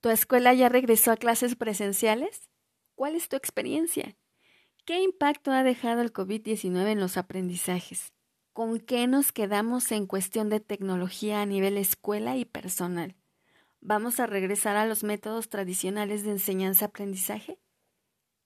¿Tu escuela ya regresó a clases presenciales? ¿Cuál es tu experiencia? ¿Qué impacto ha dejado el COVID-19 en los aprendizajes? ¿Con qué nos quedamos en cuestión de tecnología a nivel escuela y personal? ¿Vamos a regresar a los métodos tradicionales de enseñanza-aprendizaje?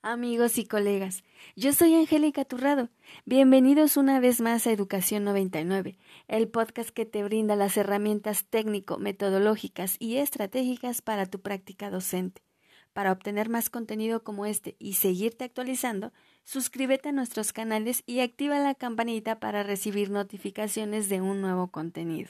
Amigos y colegas, yo soy Angélica Turrado. Bienvenidos una vez más a Educación 99, el podcast que te brinda las herramientas técnico, metodológicas y estratégicas para tu práctica docente. Para obtener más contenido como este y seguirte actualizando, suscríbete a nuestros canales y activa la campanita para recibir notificaciones de un nuevo contenido.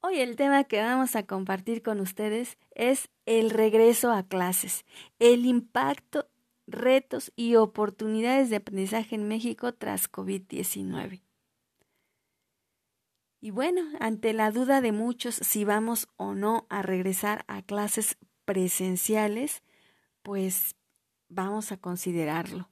Hoy el tema que vamos a compartir con ustedes es el regreso a clases, el impacto, retos y oportunidades de aprendizaje en México tras COVID-19. Y bueno, ante la duda de muchos si vamos o no a regresar a clases presenciales, pues vamos a considerarlo.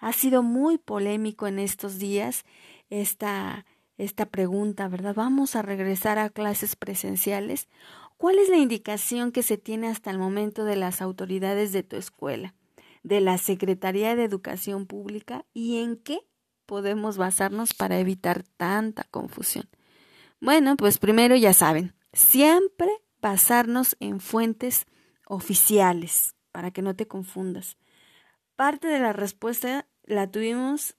Ha sido muy polémico en estos días esta esta pregunta, ¿verdad? ¿Vamos a regresar a clases presenciales? ¿Cuál es la indicación que se tiene hasta el momento de las autoridades de tu escuela, de la Secretaría de Educación Pública y en qué podemos basarnos para evitar tanta confusión? Bueno, pues primero ya saben, siempre basarnos en fuentes oficiales para que no te confundas. Parte de la respuesta la tuvimos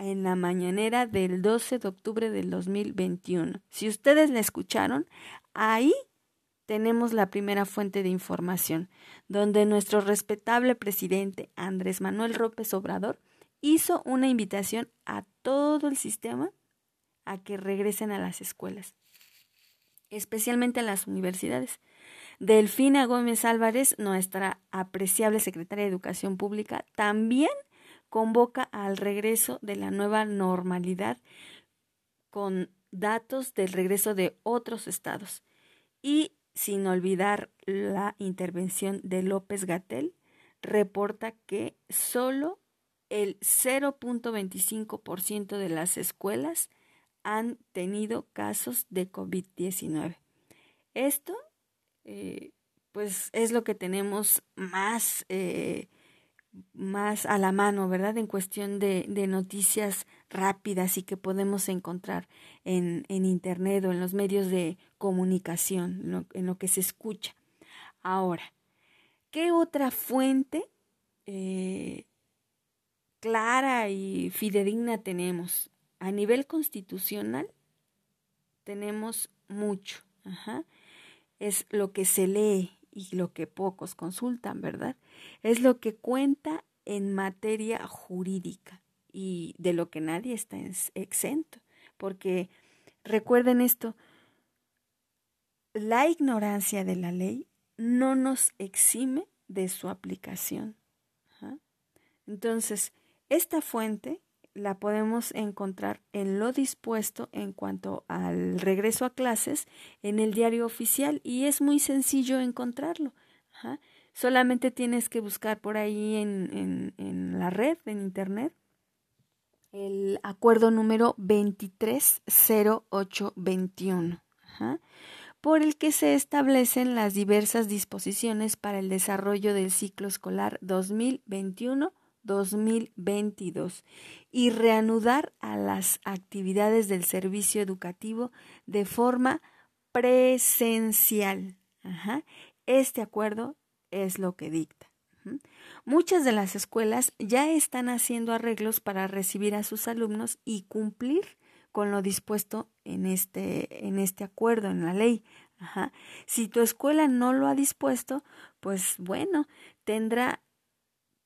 en la mañanera del 12 de octubre del 2021. Si ustedes la escucharon, ahí tenemos la primera fuente de información, donde nuestro respetable presidente Andrés Manuel López Obrador hizo una invitación a todo el sistema a que regresen a las escuelas, especialmente a las universidades. Delfina Gómez Álvarez, nuestra apreciable secretaria de Educación Pública, también convoca al regreso de la nueva normalidad con datos del regreso de otros estados y sin olvidar la intervención de López Gatel, reporta que solo el 0.25% de las escuelas han tenido casos de COVID-19. Esto, eh, pues, es lo que tenemos más eh, más a la mano, ¿verdad? En cuestión de, noticias rápidas y que podemos encontrar en, en, Internet o en los medios de comunicación, en lo, que se escucha. Ahora, ¿qué otra fuente eh, clara y fidedigna tenemos? A nivel constitucional tenemos mucho. Es lo que se lee y lo que pocos consultan, ¿verdad? Es lo que cuenta en materia jurídica y de lo que nadie está exento, porque recuerden esto, la ignorancia de la ley no nos exime de su aplicación. Entonces, esta fuente la podemos encontrar en lo dispuesto en cuanto al regreso a clases en el diario oficial y es muy sencillo encontrarlo. Solamente tienes que buscar por ahí en, en, la red, en internet, el acuerdo número 230821, por el que se establecen las diversas disposiciones para el desarrollo del ciclo escolar 2021 2022 y reanudar a las actividades del servicio educativo de forma presencial. Este acuerdo es lo que dicta. Muchas de las escuelas ya están haciendo arreglos para recibir a sus alumnos y cumplir con lo dispuesto en este, en este acuerdo, en la ley. Si tu escuela no lo ha dispuesto, pues bueno, tendrá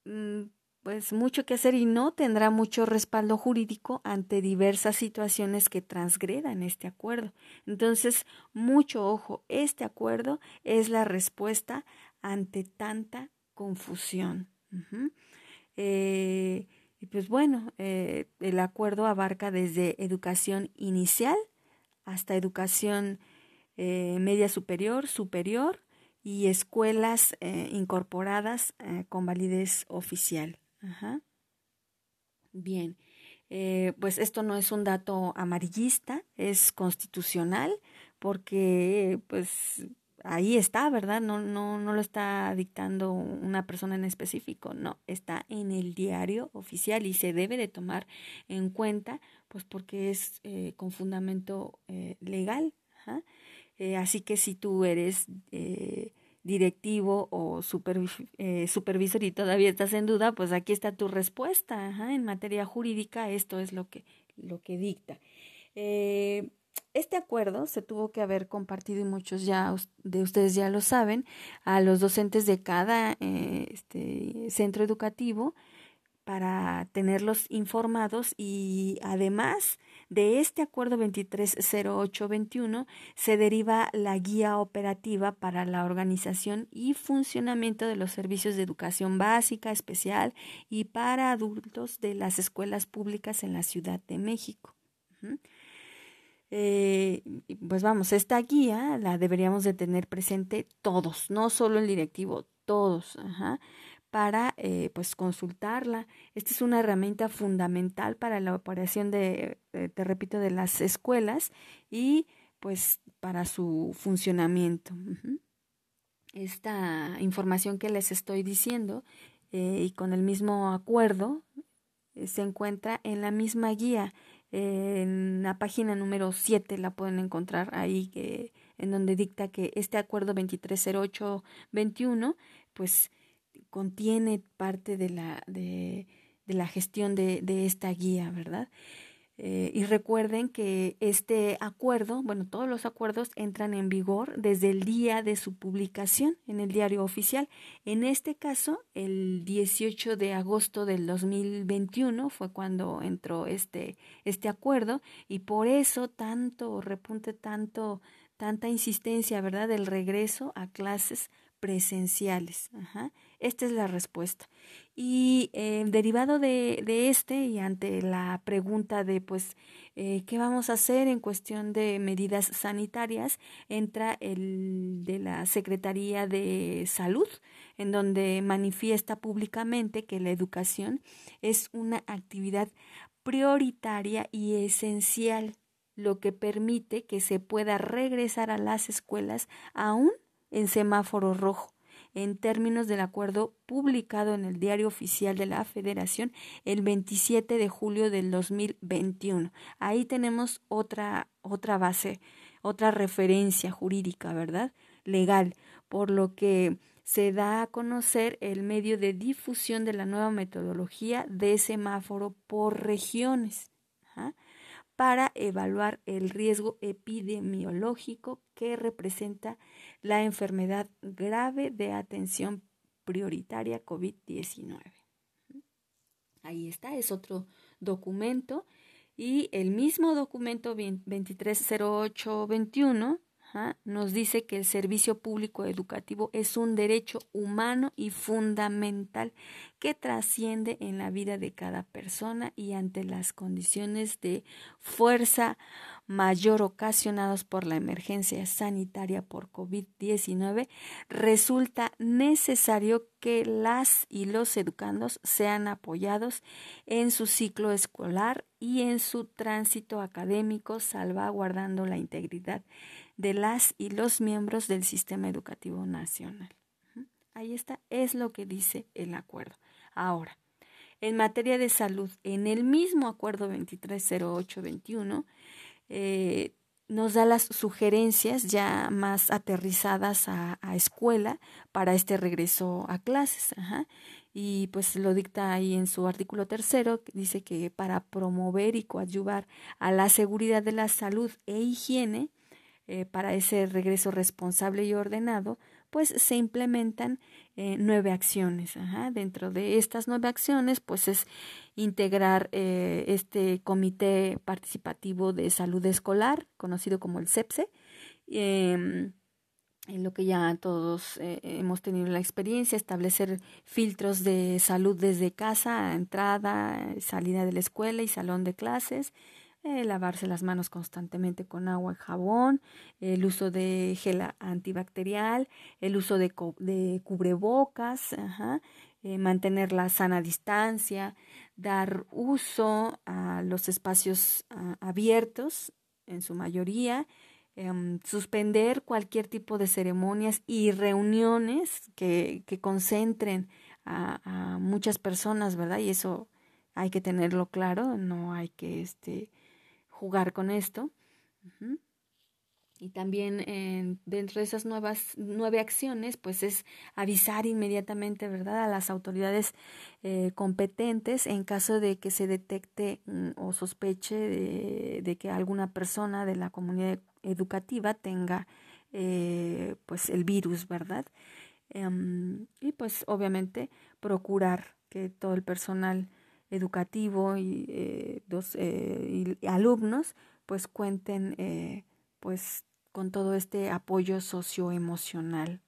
mm, pues mucho que hacer y no tendrá mucho respaldo jurídico ante diversas situaciones que transgredan este acuerdo. Entonces, mucho ojo, este acuerdo es la respuesta ante tanta confusión. Eh, y pues bueno, eh, el acuerdo abarca desde educación inicial hasta educación eh, media superior, superior y escuelas incorporadas con validez oficial. Ajá. Bien, eh, pues esto no es un dato amarillista, es constitucional porque pues ahí está, ¿verdad? No, no, no lo está dictando una persona en específico, no, está en el diario oficial y se debe de tomar en cuenta, pues porque es eh, con fundamento eh, legal. Eh, así que si tú eres directivo o supervisor y todavía estás en duda, pues aquí está tu respuesta. En materia jurídica, esto es lo que, lo que dicta. Este acuerdo se tuvo que haber compartido y muchos ya de ustedes ya lo saben a los docentes de cada eh, este, centro educativo para tenerlos informados y además de este acuerdo 230821 se deriva la guía operativa para la organización y funcionamiento de los servicios de educación básica, especial y para adultos de las escuelas públicas en la Ciudad de México. Eh, pues vamos, esta guía la deberíamos de tener presente todos, no solo el directivo, todos, para eh, pues consultarla. Esta es una herramienta fundamental para la operación de, te repito, de las escuelas y pues para su funcionamiento. Esta información que les estoy diciendo eh, y con el mismo acuerdo se encuentra en la misma guía en la página número 7 la pueden encontrar ahí en donde dicta que este acuerdo 230821 pues contiene parte de la, de, de la gestión de, de esta guía, ¿verdad? Eh, y recuerden que este acuerdo, bueno, todos los acuerdos entran en vigor desde el día de su publicación en el diario oficial. En este caso, el 18 de agosto del 2021 fue cuando entró este, este acuerdo y por eso tanto repunte, tanto, tanta insistencia, ¿verdad?, del regreso a clases presenciales. Ajá. Esta es la respuesta. Y eh, derivado de, este y ante la pregunta de, pues, eh, ¿qué vamos a hacer en cuestión de medidas sanitarias? Entra el de la Secretaría de Salud, en donde manifiesta públicamente que la educación es una actividad prioritaria y esencial, lo que permite que se pueda regresar a las escuelas aún en semáforo rojo en términos del acuerdo publicado en el Diario Oficial de la Federación el 27 de julio del 2021. Ahí tenemos otra, otra base, otra referencia jurídica, ¿verdad? Legal, por lo que se da a conocer el medio de difusión de la nueva metodología de semáforo por regiones para evaluar el riesgo epidemiológico que representa la enfermedad grave de atención prioritaria COVID-19. Ahí está, es otro documento y el mismo documento 230821 nos dice que el servicio público educativo es un derecho humano y fundamental que trasciende en la vida de cada persona y ante las condiciones de fuerza mayor ocasionados por la emergencia sanitaria por COVID-19, resulta necesario que las y los educandos sean apoyados en su ciclo escolar y en su tránsito académico, salvaguardando la integridad de las y los miembros del sistema educativo nacional. Ahí está, es lo que dice el acuerdo. Ahora, en materia de salud, en el mismo acuerdo 230821, eh, nos da las sugerencias ya más aterrizadas a, escuela para este regreso a clases. Y pues lo dicta ahí en su artículo tercero, dice que para promover y coadyuvar a la seguridad de la salud e higiene, eh, para ese regreso responsable y ordenado, pues se implementan eh, nueve acciones. Dentro de estas nueve acciones, pues es integrar eh, este comité participativo de salud escolar, conocido como el CEPSE, em, en lo que ya todos hemos tenido la experiencia, establecer filtros de salud desde casa, entrada, salida de la escuela y salón de clases, eh, lavarse las manos constantemente con agua y jabón, el uso de gel antibacterial, el uso de, de cubrebocas, eh, mantener la sana distancia, dar uso a los espacios abiertos en su mayoría, em, suspender cualquier tipo de ceremonias y reuniones que, que concentren a, muchas personas, ¿verdad? Y eso hay que tenerlo claro, no hay que este, jugar con esto. Y también dentro de esas nuevas nueve acciones, pues es avisar inmediatamente, ¿verdad?, a las autoridades eh, competentes en caso de que se detecte mm, o sospeche de, que alguna persona de la comunidad educativa tenga, eh, pues, el virus, ¿verdad? Em, y pues, obviamente, procurar que todo el personal educativo y, eh, dos, y alumnos, pues, cuenten pues con todo este apoyo socioemocional.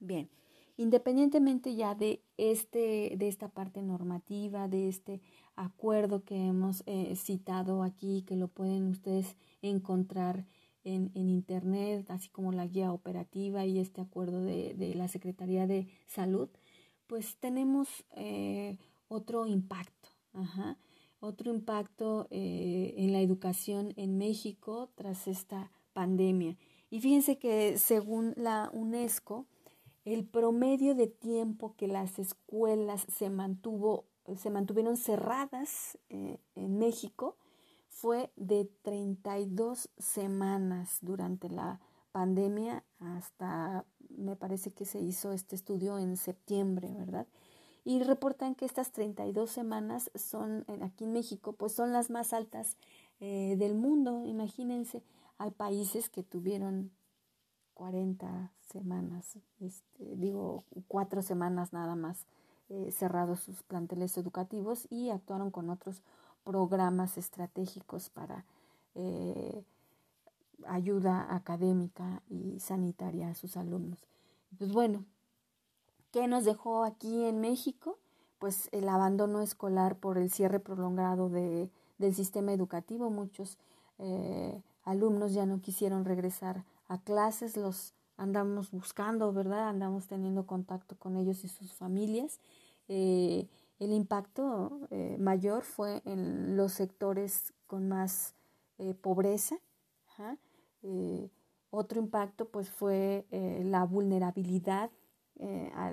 Bien, independientemente ya de este, de esta parte normativa, de este acuerdo que hemos eh, citado aquí, que lo pueden ustedes encontrar en, internet, así como la guía operativa y este acuerdo de, la Secretaría de Salud, pues tenemos eh, otro impacto. Otro impacto eh, en la educación en México tras esta pandemia. Y fíjense que según la UNESCO, el promedio de tiempo que las escuelas se mantuvo, se mantuvieron cerradas eh, en México fue de 32 semanas durante la pandemia hasta, me parece que se hizo este estudio en septiembre, ¿verdad? Y reportan que estas 32 semanas son aquí en México pues son las más altas eh, del mundo imagínense. Hay países que tuvieron 40 semanas este, digo cuatro semanas nada más eh, cerrados sus planteles educativos y actuaron con otros programas estratégicos para eh, ayuda académica y sanitaria a sus alumnos. Pues bueno ¿Qué nos dejó aquí en México? Pues el abandono escolar por el cierre prolongado de, del sistema educativo. Muchos eh, alumnos ya no quisieron regresar a clases, los andamos buscando, ¿verdad? Andamos teniendo contacto con ellos y sus familias. Eh, el impacto eh, mayor fue en los sectores con más pobreza. otro impacto pues fue la vulnerabilidad eh, a,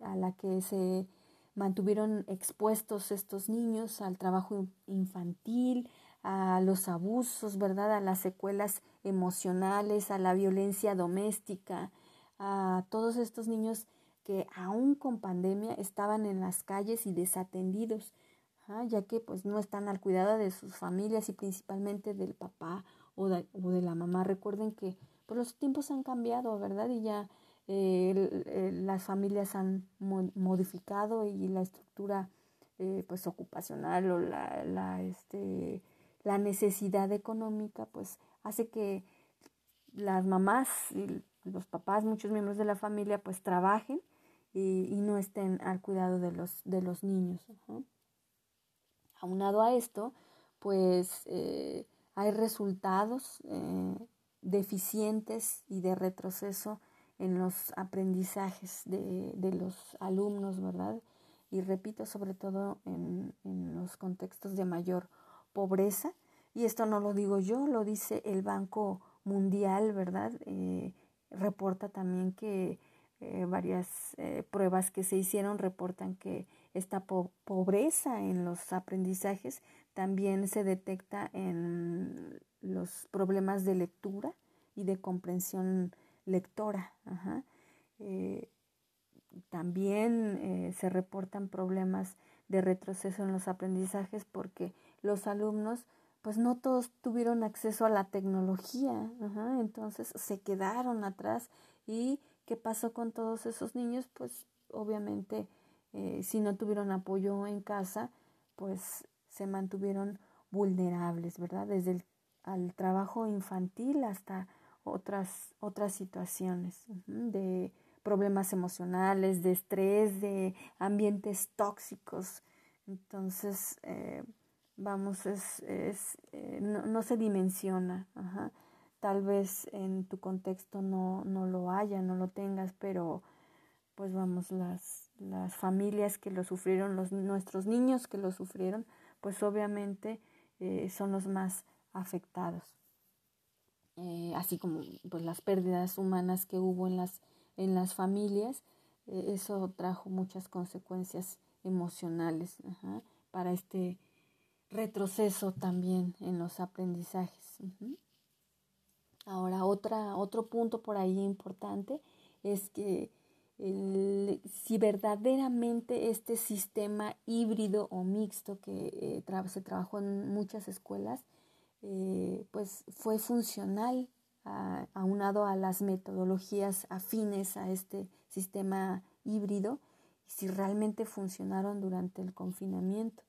a, la que se mantuvieron expuestos estos niños al trabajo infantil, a los abusos, ¿verdad? A las secuelas emocionales, a la violencia doméstica, a todos estos niños que aún con pandemia estaban en las calles y desatendidos, ya que pues no están al cuidado de sus familias y principalmente del papá o de, o de la mamá. Recuerden que pues, los tiempos han cambiado, ¿verdad? Y ya eh, las familias han modificado y la estructura eh, pues ocupacional o la, la, este, la necesidad económica pues hace que las mamás y los papás, muchos miembros de la familia pues trabajen y, y no estén al cuidado de los, de los niños. Aunado a esto, pues eh, hay resultados deficientes y de retroceso en los aprendizajes de, de los alumnos, ¿verdad? Y repito, sobre todo en, en, los contextos de mayor pobreza. Y esto no lo digo yo, lo dice el Banco Mundial, ¿verdad? Eh, reporta también que eh, varias eh, pruebas que se hicieron reportan que esta pobreza en los aprendizajes también se detecta en los problemas de lectura y de comprensión lectora. Eh, también eh, se reportan problemas de retroceso en los aprendizajes porque los alumnos pues no todos tuvieron acceso a la tecnología, entonces se quedaron atrás y qué pasó con todos esos niños pues obviamente eh, si no tuvieron apoyo en casa pues se mantuvieron vulnerables, ¿verdad? Desde el al trabajo infantil hasta otras, otras situaciones de problemas emocionales, de estrés, de ambientes tóxicos. Entonces, eh, vamos, es, es eh, no, se dimensiona. Tal vez en tu contexto no, no lo haya, no lo tengas, pero pues vamos, las, las familias que lo sufrieron, los, nuestros niños que lo sufrieron, pues obviamente eh, son los más afectados. Eh, así como pues las pérdidas humanas que hubo en las, en las familias, eh, eso trajo muchas consecuencias emocionales para este retroceso también en los aprendizajes. Ahora, otra, otro punto por ahí importante es que si verdaderamente este sistema híbrido o mixto que eh, se trabajó en muchas escuelas, eh, pues fue funcional aunado a las metodologías afines a este sistema híbrido y si realmente funcionaron durante el confinamiento.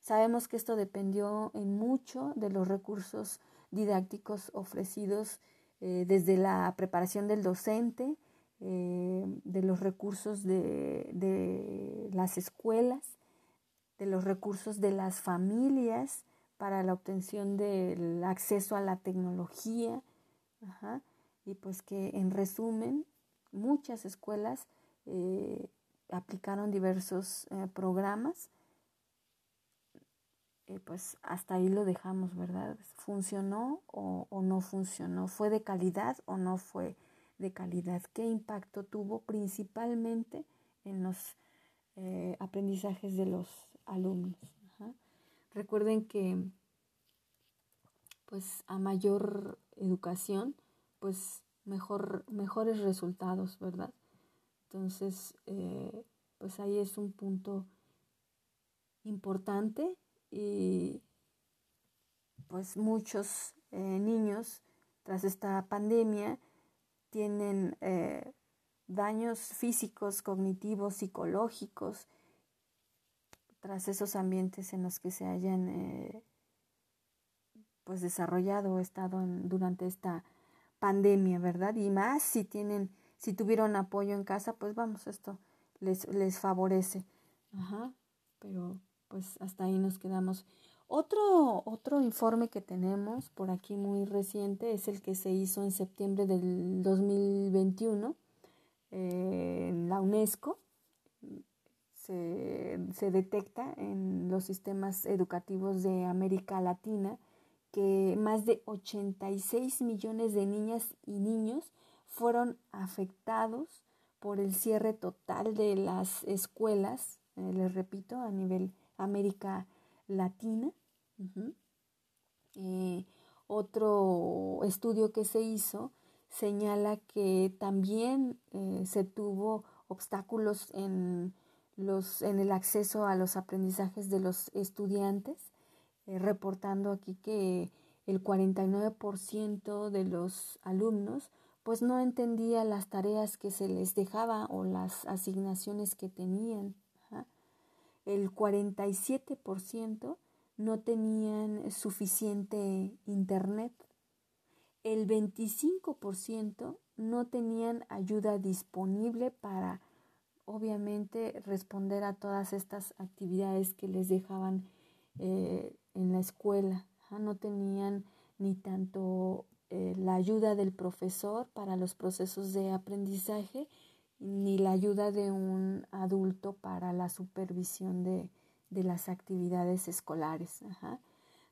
Sabemos que esto dependió en mucho de los recursos didácticos ofrecidos eh, desde la preparación del docente, eh, de los recursos de, de, las escuelas, de los recursos de las familias para la obtención del acceso a la tecnología. y pues que en resumen, muchas escuelas eh, aplicaron diversos programas eh, pues hasta ahí lo dejamos, ¿verdad? ¿Funcionó o, no funcionó? ¿Fue de calidad o no fue de calidad? ¿Qué impacto tuvo principalmente en los eh, aprendizajes de los alumnos? Recuerden que pues a mayor educación, pues mejor, mejores resultados, ¿verdad? Entonces, eh, pues ahí es un punto importante y pues muchos eh, niños tras esta pandemia tienen eh, daños físicos, cognitivos, psicológicos, tras esos ambientes en los que se hayan eh, pues desarrollado o estado durante esta pandemia, ¿verdad? Y más si tienen, si tuvieron apoyo en casa, pues vamos, esto les, les favorece. Ajá, pero pues hasta ahí nos quedamos. Otro, otro informe que tenemos por aquí muy reciente es el que se hizo en septiembre del 2021 eh, en la UNESCO. Se, detecta en los sistemas educativos de América Latina que más de 86 millones de niñas y niños fueron afectados por el cierre total de las escuelas, eh, les repito, a nivel América Latina. Eh, otro estudio que se hizo señala que también eh, se tuvo obstáculos en, los, en el acceso a los aprendizajes de los estudiantes, eh, reportando aquí que el 49% de los alumnos pues no entendía las tareas que se les dejaba o las asignaciones que tenían el 47% no tenían suficiente internet, el 25% no tenían ayuda disponible para obviamente responder a todas estas actividades que les dejaban eh, en la escuela. No tenían ni tanto eh, la ayuda del profesor para los procesos de aprendizaje, ni la ayuda de un adulto para la supervisión de, las actividades escolares.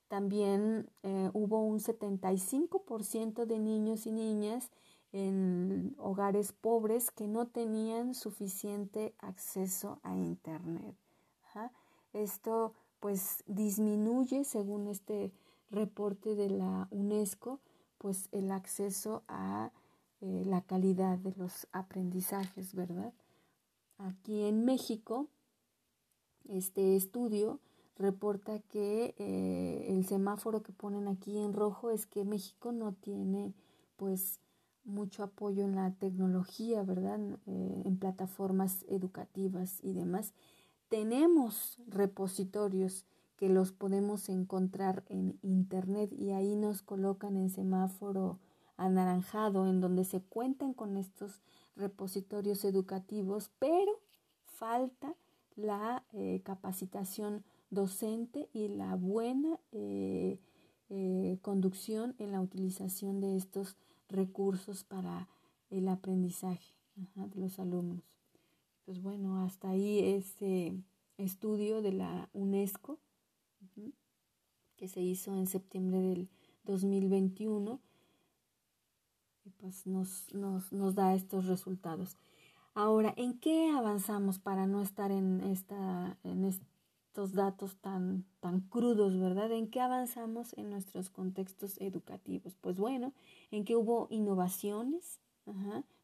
También eh, hubo un 75% de niños y niñas en hogares pobres que no tenían suficiente acceso a Internet. Esto pues disminuye, según este reporte de la UNESCO, pues el acceso a eh, la calidad de los aprendizajes, ¿verdad? Aquí en México, este estudio reporta que eh, el semáforo que ponen aquí en rojo es que México no tiene pues mucho apoyo en la tecnología, ¿verdad? Eh, en plataformas educativas y demás. Tenemos repositorios que los podemos encontrar en internet y ahí nos colocan en semáforo anaranjado en donde se cuentan con estos repositorios educativos, pero falta la eh, capacitación docente y la buena eh, conducción en la utilización de estos recursos para el aprendizaje de los alumnos. Pues bueno, hasta ahí este estudio de la UNESCO que se hizo en septiembre del 2021 pues nos, nos, nos da estos resultados. Ahora, ¿en qué avanzamos para no estar en, esta, en estos datos tan, tan crudos, verdad? ¿En qué avanzamos en nuestros contextos educativos? Pues bueno, en que hubo innovaciones,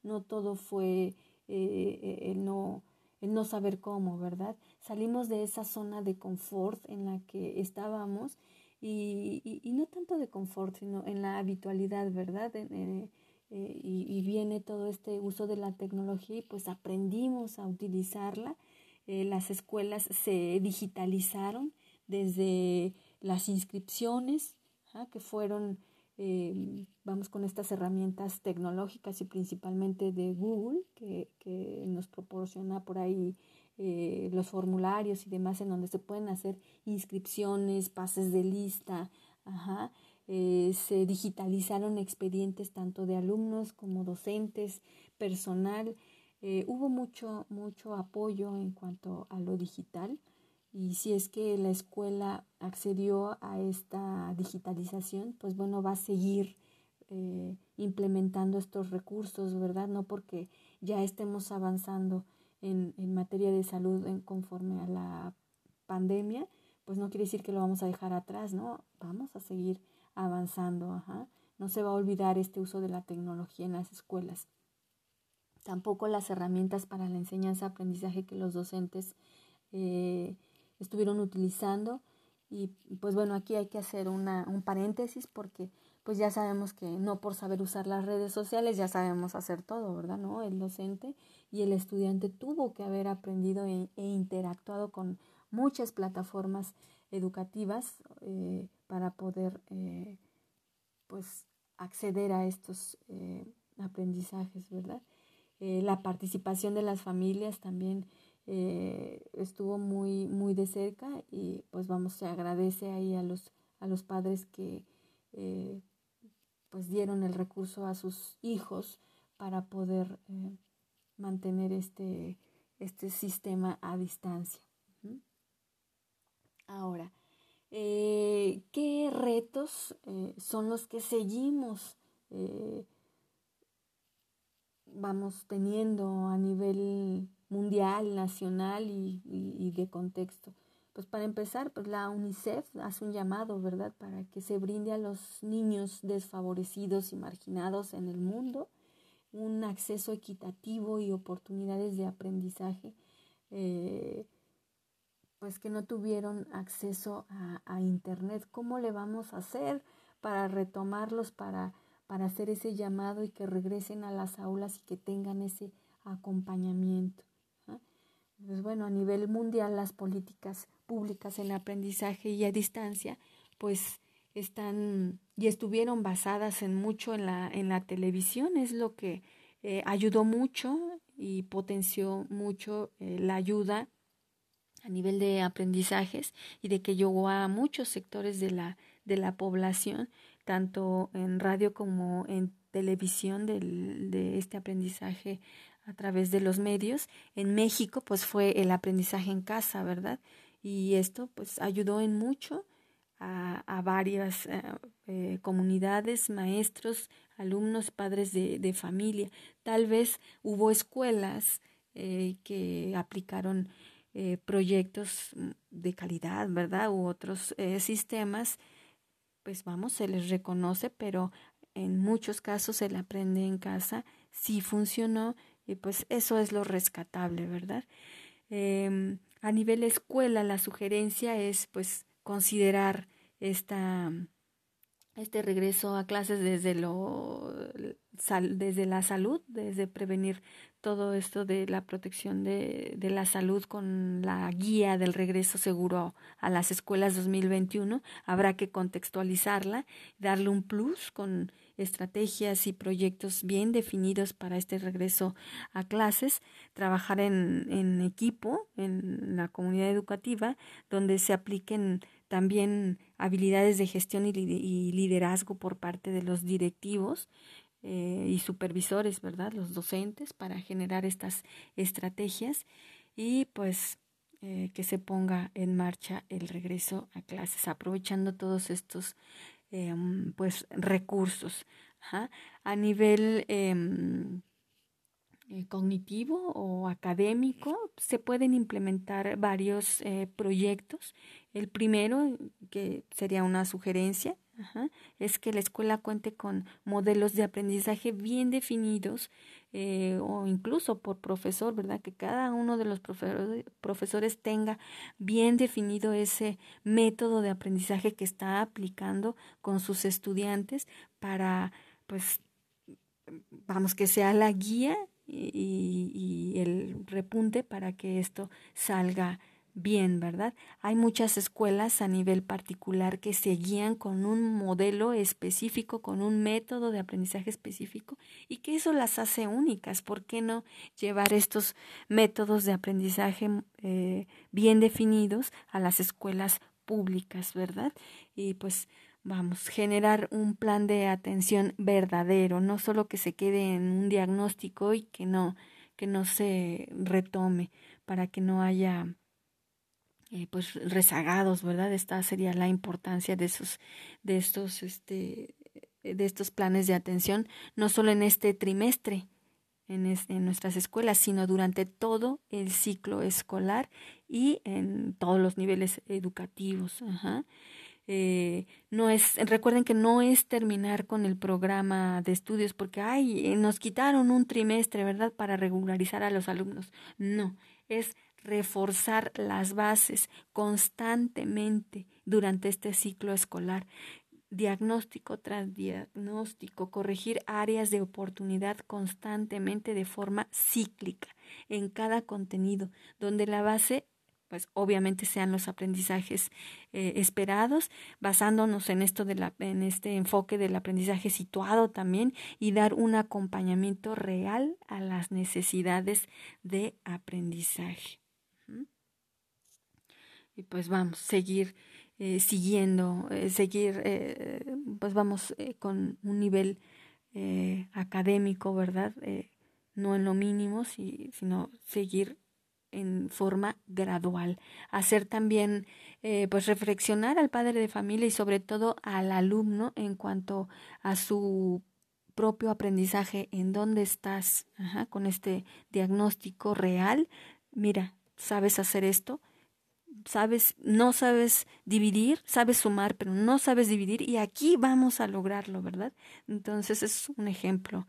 no todo fue eh, el, no, el no saber cómo, ¿verdad? Salimos de esa zona de confort en la que estábamos y, y, no tanto de confort, sino en la habitualidad, ¿verdad? Eh, y, viene todo este uso de la tecnología y pues aprendimos a utilizarla. Eh, las escuelas se digitalizaron desde las inscripciones, que fueron, eh, vamos con estas herramientas tecnológicas y principalmente de Google, que, que nos proporciona por ahí eh, los formularios y demás en donde se pueden hacer inscripciones, pases de lista, ajá, se digitalizaron expedientes tanto de alumnos como docentes, personal. Eh, hubo mucho, mucho apoyo en cuanto a lo digital y si es que la escuela accedió a esta digitalización, pues bueno, va a seguir implementando estos recursos, ¿verdad? No porque ya estemos avanzando en, en materia de salud en, conforme a la pandemia, pues no quiere decir que lo vamos a dejar atrás, ¿no? Vamos a seguir avanzando, ajá. No se va a olvidar este uso de la tecnología en las escuelas. Tampoco las herramientas para la enseñanza-aprendizaje que los docentes eh, estuvieron utilizando. Y pues bueno, aquí hay que hacer una, un paréntesis porque pues ya sabemos que no por saber usar las redes sociales ya sabemos hacer todo, ¿verdad? ¿No? El docente y el estudiante tuvo que haber aprendido e, e interactuado con muchas plataformas educativas eh, para poder eh, pues acceder a estos aprendizajes, ¿verdad? La participación de las familias también estuvo muy muy de cerca y pues vamos se agradece ahí a los a los padres que pues dieron el recurso a sus hijos para poder eh, mantener este, este sistema a distancia. Ahora, eh, ¿qué retos eh, son los que seguimos, vamos teniendo a nivel mundial, nacional y de contexto? Pues para empezar, pues la UNICEF hace un llamado, ¿verdad?, para que se brinde a los niños desfavorecidos y marginados en el mundo un acceso equitativo y oportunidades de aprendizaje, eh, pues que no tuvieron acceso a, a, Internet. ¿Cómo le vamos a hacer para retomarlos, para, para hacer ese llamado y que regresen a las aulas y que tengan ese acompañamiento? Pues bueno, a nivel mundial las políticas públicas en aprendizaje y a distancia, pues están y estuvieron basadas en mucho en la, en la televisión, es lo que eh, ayudó mucho y potenció mucho eh, la ayuda a nivel de aprendizajes y de que llegó a muchos sectores de la, de la población, tanto en radio como en televisión de este aprendizaje a través de los medios. En México, pues fue el aprendizaje en casa, ¿verdad? y esto pues ayudó en mucho a, varias eh, eh, comunidades, maestros, alumnos, padres de, familia. Tal vez hubo escuelas eh, que aplicaron proyectos de calidad, ¿verdad? U otros sistemas, pues vamos, se les reconoce, pero en muchos casos el aprende en casa sí funcionó y pues eso es lo rescatable, ¿verdad? Em, a nivel escuela, la sugerencia es pues considerar esta, este regreso a clases desde, lo, desde la salud, desde prevenir todo esto de la protección de, de, la salud con la guía del regreso seguro a las escuelas 2021. Habrá que contextualizarla, darle un plus con estrategias y proyectos bien definidos para este regreso a clases, trabajar en, en equipo, en la comunidad educativa, donde se apliquen también habilidades de gestión y, liderazgo por parte de los directivos eh, y supervisores, ¿verdad? Los docentes para generar estas estrategias y pues eh, que se ponga en marcha el regreso a clases, aprovechando todos estos Em, pues recursos. a nivel em, eh, cognitivo o académico, se pueden implementar varios eh, proyectos. El primero, que sería una sugerencia, es que la escuela cuente con modelos de aprendizaje bien definidos eh, o incluso por profesor, ¿verdad? Que cada uno de los profesores tenga bien definido ese método de aprendizaje que está aplicando con sus estudiantes para, pues, vamos, que sea la guía y, y el repunte para que esto salga bien, ¿verdad? Hay muchas escuelas a nivel particular que se guían con un modelo específico, con un método de aprendizaje específico y que eso las hace únicas. ¿Por qué no llevar estos métodos de aprendizaje eh, bien definidos a las escuelas públicas, ¿verdad? Y pues vamos, generar un plan de atención verdadero, no solo que se quede en un diagnóstico y que no, que no se retome para que no haya eh, pues rezagados, ¿verdad? Esta sería la importancia de esos, de estos, este, de estos planes de atención, no solo en este trimestre, en, en, nuestras escuelas, sino durante todo el ciclo escolar y en todos los niveles educativos. Ajá. Eh, no es, recuerden que no es terminar con el programa de estudios porque, ay, nos quitaron un trimestre, ¿verdad?, para regularizar a los alumnos. No, es reforzar las bases constantemente durante este ciclo escolar. Diagnóstico tras diagnóstico, corregir áreas de oportunidad constantemente de forma cíclica en cada contenido, donde la base pues obviamente sean los aprendizajes eh, esperados, basándonos en esto de la, en este enfoque del aprendizaje situado también y dar un acompañamiento real a las necesidades de aprendizaje y pues vamos, seguir eh, siguiendo, eh, seguir, pues vamos con un nivel académico, ¿verdad? no en lo mínimo, sino seguir en forma gradual. Hacer también, pues reflexionar al padre de familia y sobre todo al alumno en cuanto a su propio aprendizaje, en dónde estás con este diagnóstico real. Mira, ¿sabes hacer esto? sabes, no sabes dividir, sabes sumar, pero no sabes dividir y aquí vamos a lograrlo, ¿verdad? Entonces es un ejemplo.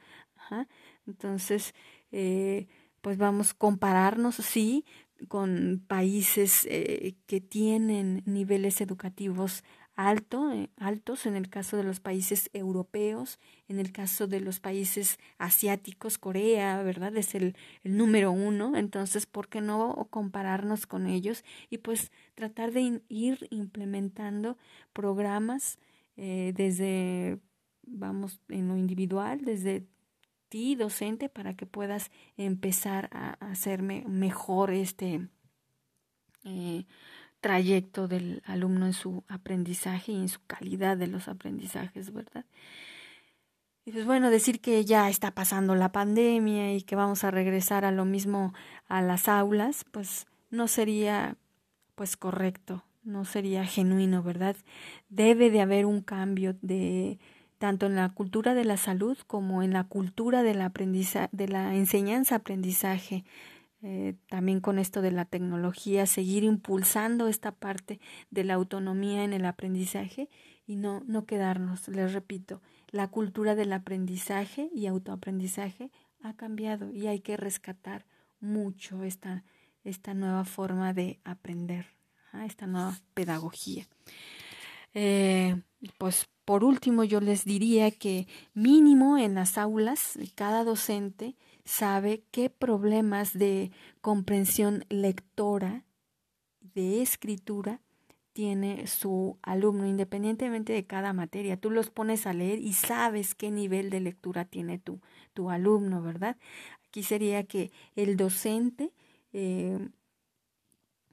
Entonces, eh, pues vamos a compararnos, sí, con países eh, que tienen niveles educativos alto, eh, altos en el caso de los países europeos, en el caso de los países asiáticos, Corea, ¿verdad? Es el, el número uno, entonces, ¿por qué no compararnos con ellos y pues tratar de ir implementando programas eh, desde, vamos, en lo individual, desde ti, docente, para que puedas empezar a hacerme mejor este... Eh, trayecto del alumno en su aprendizaje y en su calidad de los aprendizajes, ¿verdad? Y pues bueno, decir que ya está pasando la pandemia y que vamos a regresar a lo mismo a las aulas, pues no sería pues correcto, no sería genuino, ¿verdad? Debe de haber un cambio de tanto en la cultura de la salud como en la cultura de la de la enseñanza aprendizaje eh, también con esto de la tecnología, seguir impulsando esta parte de la autonomía en el aprendizaje y no, no quedarnos, les repito, la cultura del aprendizaje y autoaprendizaje ha cambiado y hay que rescatar mucho esta, esta nueva forma de aprender, esta nueva pedagogía. Eh, pues por último yo les diría que mínimo en las aulas cada docente sabe qué problemas de comprensión lectora, de escritura, tiene su alumno, independientemente de cada materia. Tú los pones a leer y sabes qué nivel de lectura tiene tu, tu alumno, ¿verdad? Aquí sería que el docente eh,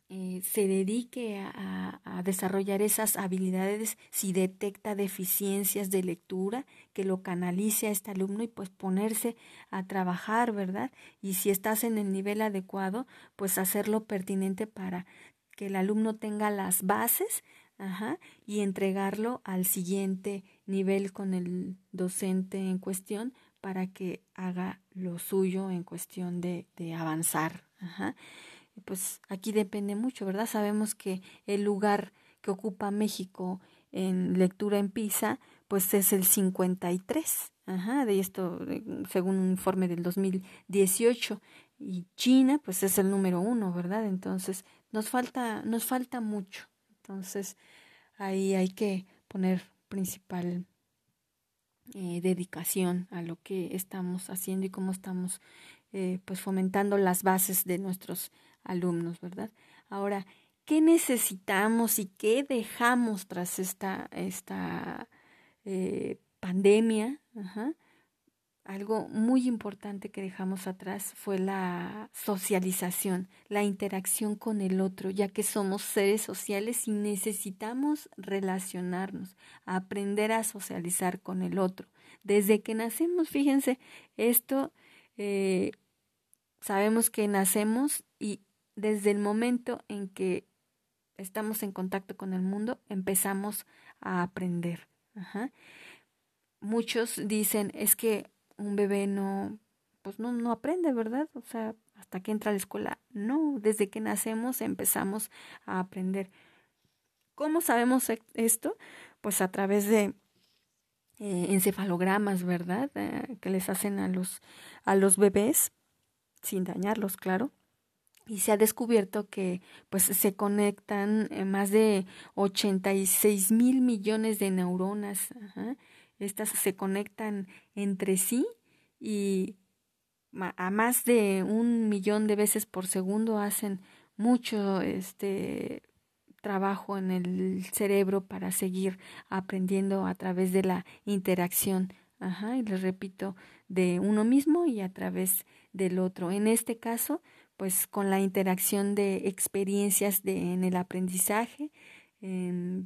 eh, se dedique a, a, desarrollar esas habilidades si detecta deficiencias de lectura, que lo canalice a este alumno y pues ponerse a trabajar, ¿verdad? Y si estás en el nivel adecuado, pues hacerlo pertinente para que el alumno tenga las bases ajá, y entregarlo al siguiente nivel con el docente en cuestión para que haga lo suyo en cuestión de, de avanzar. Ajá. Pues aquí depende mucho, ¿verdad? Sabemos que el lugar que ocupa México en lectura en PISA, pues es el 53. Ajá, de esto, según un informe del 2018. Y China, pues es el número uno, ¿verdad? Entonces, nos falta, nos falta mucho. Entonces, ahí hay que poner principal eh, dedicación a lo que estamos haciendo y cómo estamos eh, pues fomentando las bases de nuestros alumnos, ¿verdad? Ahora, ¿qué necesitamos y qué dejamos tras esta, esta eh, pandemia? Algo muy importante que dejamos atrás fue la socialización, la interacción con el otro, ya que somos seres sociales y necesitamos relacionarnos, aprender a socializar con el otro. Desde que nacemos, fíjense, esto eh, sabemos que nacemos y desde el momento en que estamos en contacto con el mundo, empezamos a aprender. Muchos dicen, es que un bebé no, pues no, no aprende, ¿verdad? O sea, hasta que entra a la escuela. No, desde que nacemos empezamos a aprender. ¿Cómo sabemos e-, esto? Pues a través de eh, encefalogramas, ¿verdad? Eh, que les hacen a los, a los bebés, sin dañarlos, claro. Y se ha descubierto que pues se conectan eh, más de 86 mil millones de neuronas. Ajá estas se conectan entre sí y a más de un millón de veces por segundo hacen mucho este trabajo en el cerebro para seguir aprendiendo a través de la interacción. Ajá, y les repito, de uno mismo y a través del otro. En este caso, pues con la interacción de experiencias de, en el aprendizaje,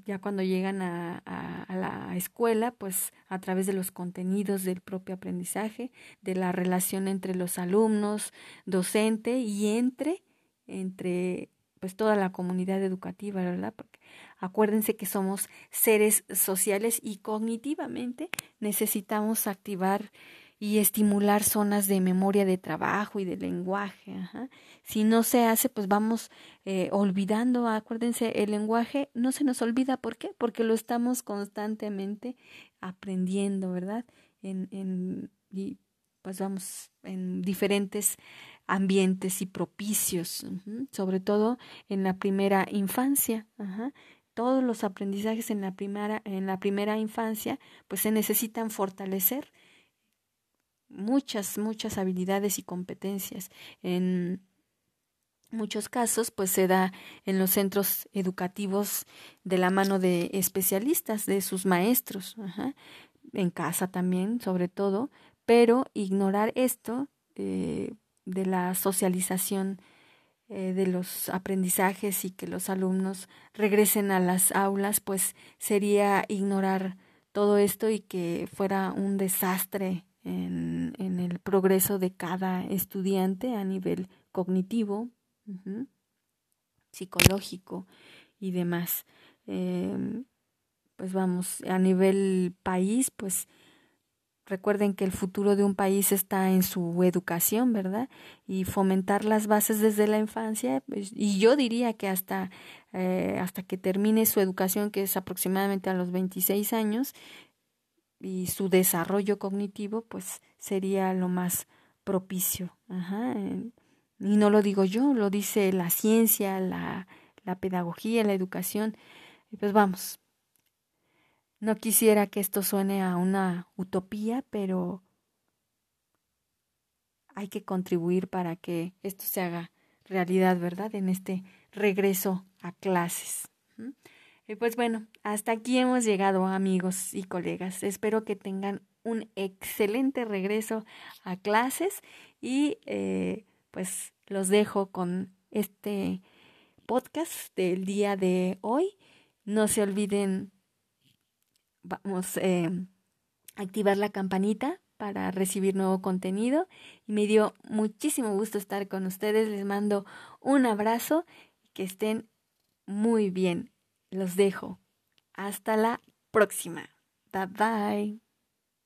ya cuando llegan a, la escuela, pues a través de los contenidos del propio aprendizaje, de la relación entre los alumnos, docente y entre, entre pues toda la comunidad educativa, ¿verdad? Porque acuérdense que somos seres sociales y cognitivamente necesitamos activar y estimular zonas de memoria de trabajo y de lenguaje. Si no se hace, pues vamos eh, olvidando, acuérdense, el lenguaje no se nos olvida. ¿Por qué? Porque lo estamos constantemente aprendiendo, ¿verdad? En, en, y pues vamos en diferentes ambientes y propicios, sobre todo en la primera infancia. Todos los aprendizajes en la primera, en la primera infancia, pues se necesitan fortalecer muchas, muchas habilidades y competencias. En muchos casos, pues se da en los centros educativos de la mano de especialistas, de sus maestros, en casa también, sobre todo, pero ignorar esto eh, de la socialización eh, de los aprendizajes y que los alumnos regresen a las aulas, pues sería ignorar todo esto y que fuera un desastre en, el progreso de cada estudiante a nivel cognitivo, psicológico y demás. Eh, pues vamos, a nivel país, pues recuerden que el futuro de un país está en su educación, ¿verdad? Y fomentar las bases desde la infancia, pues, y yo diría que hasta, eh, hasta que termine su educación, que es aproximadamente a los 26 años, y su desarrollo cognitivo pues sería lo más propicio. Y no lo digo yo, lo dice la ciencia, la, la pedagogía, la educación. Y pues vamos. No quisiera que esto suene a una utopía, pero hay que contribuir para que esto se haga realidad, ¿verdad? En este regreso a clases. Y pues bueno, hasta aquí hemos llegado amigos y colegas. Espero que tengan un excelente regreso a clases y eh, pues los dejo con este podcast del día de hoy. No se olviden, vamos eh, activar la campanita para recibir nuevo contenido y me dio muchísimo gusto estar con ustedes. Les mando un abrazo y que estén muy bien. Los dejo. Hasta la próxima. Bye bye.